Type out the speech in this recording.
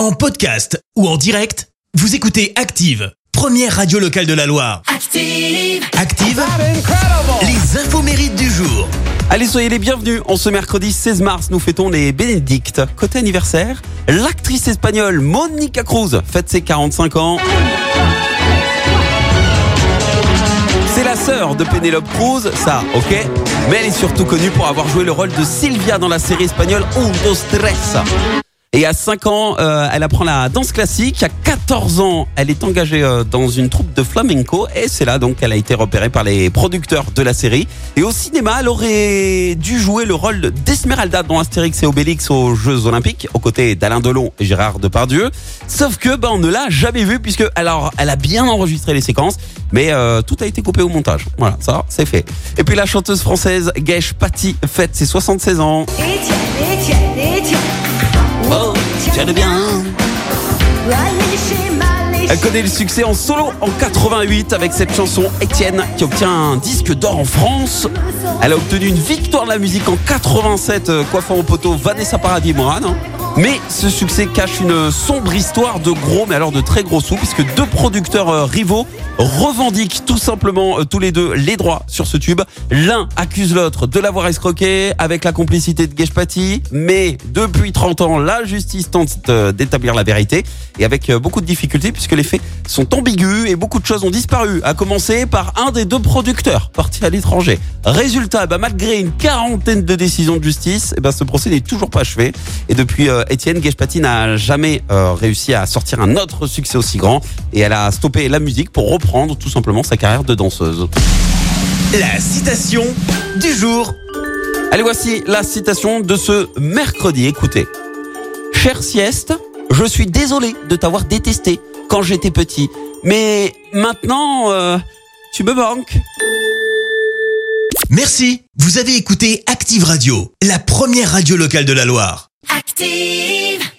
En podcast ou en direct, vous écoutez Active, première radio locale de la Loire. Active. Active, les infos mérites du jour. Allez, soyez les bienvenus. En ce mercredi 16 mars, nous fêtons les Bénédictes. Côté anniversaire, l'actrice espagnole Monica Cruz fête ses 45 ans. C'est la sœur de Penelope Cruz, ça, ok? Mais elle est surtout connue pour avoir joué le rôle de Sylvia dans la série espagnole Un, dos, tres. Et à 5 ans, euh, elle apprend la danse classique. À 14 ans, elle est engagée euh, dans une troupe de flamenco. Et c'est là donc qu'elle a été repérée par les producteurs de la série. Et au cinéma, elle aurait dû jouer le rôle d'Esmeralda dans Astérix et Obélix aux Jeux Olympiques, aux côtés d'Alain Delon et Gérard Depardieu. Sauf que ben, on ne l'a jamais vue puisque alors elle a bien enregistré les séquences, mais euh, tout a été coupé au montage. Voilà, ça c'est fait. Et puis la chanteuse française Gage Patty fête ses 76 ans. Etienne, Etienne, Etienne. Bien. Elle connaît le succès en solo en 88 avec cette chanson Étienne qui obtient un disque d'or en France. Elle a obtenu une victoire de la musique en 87 euh, coiffant au poteau Vanessa Paradis Moran. Mais ce succès cache une sombre histoire de gros, mais alors de très gros sous, puisque deux producteurs euh, rivaux revendiquent tout simplement euh, tous les deux les droits sur ce tube. L'un accuse l'autre de l'avoir escroqué avec la complicité de Geshpati, mais depuis 30 ans, la justice tente euh, d'établir la vérité et avec beaucoup de difficultés puisque les faits sont ambigus et beaucoup de choses ont disparu, à commencer par un des deux producteurs partis à l'étranger. Résultat, bah, malgré une quarantaine de décisions de justice, eh ben, ce procès n'est toujours pas achevé et depuis Étienne Geshpati n'a jamais euh, réussi à sortir un autre succès aussi grand et elle a stoppé la musique pour reprendre tout simplement sa carrière de danseuse. La citation du jour. Allez, voici la citation de ce mercredi. Écoutez. Cher sieste, je suis désolé de t'avoir détesté quand j'étais petit. Mais maintenant, euh, tu me manques. Merci, vous avez écouté Active Radio, la première radio locale de la Loire. Active.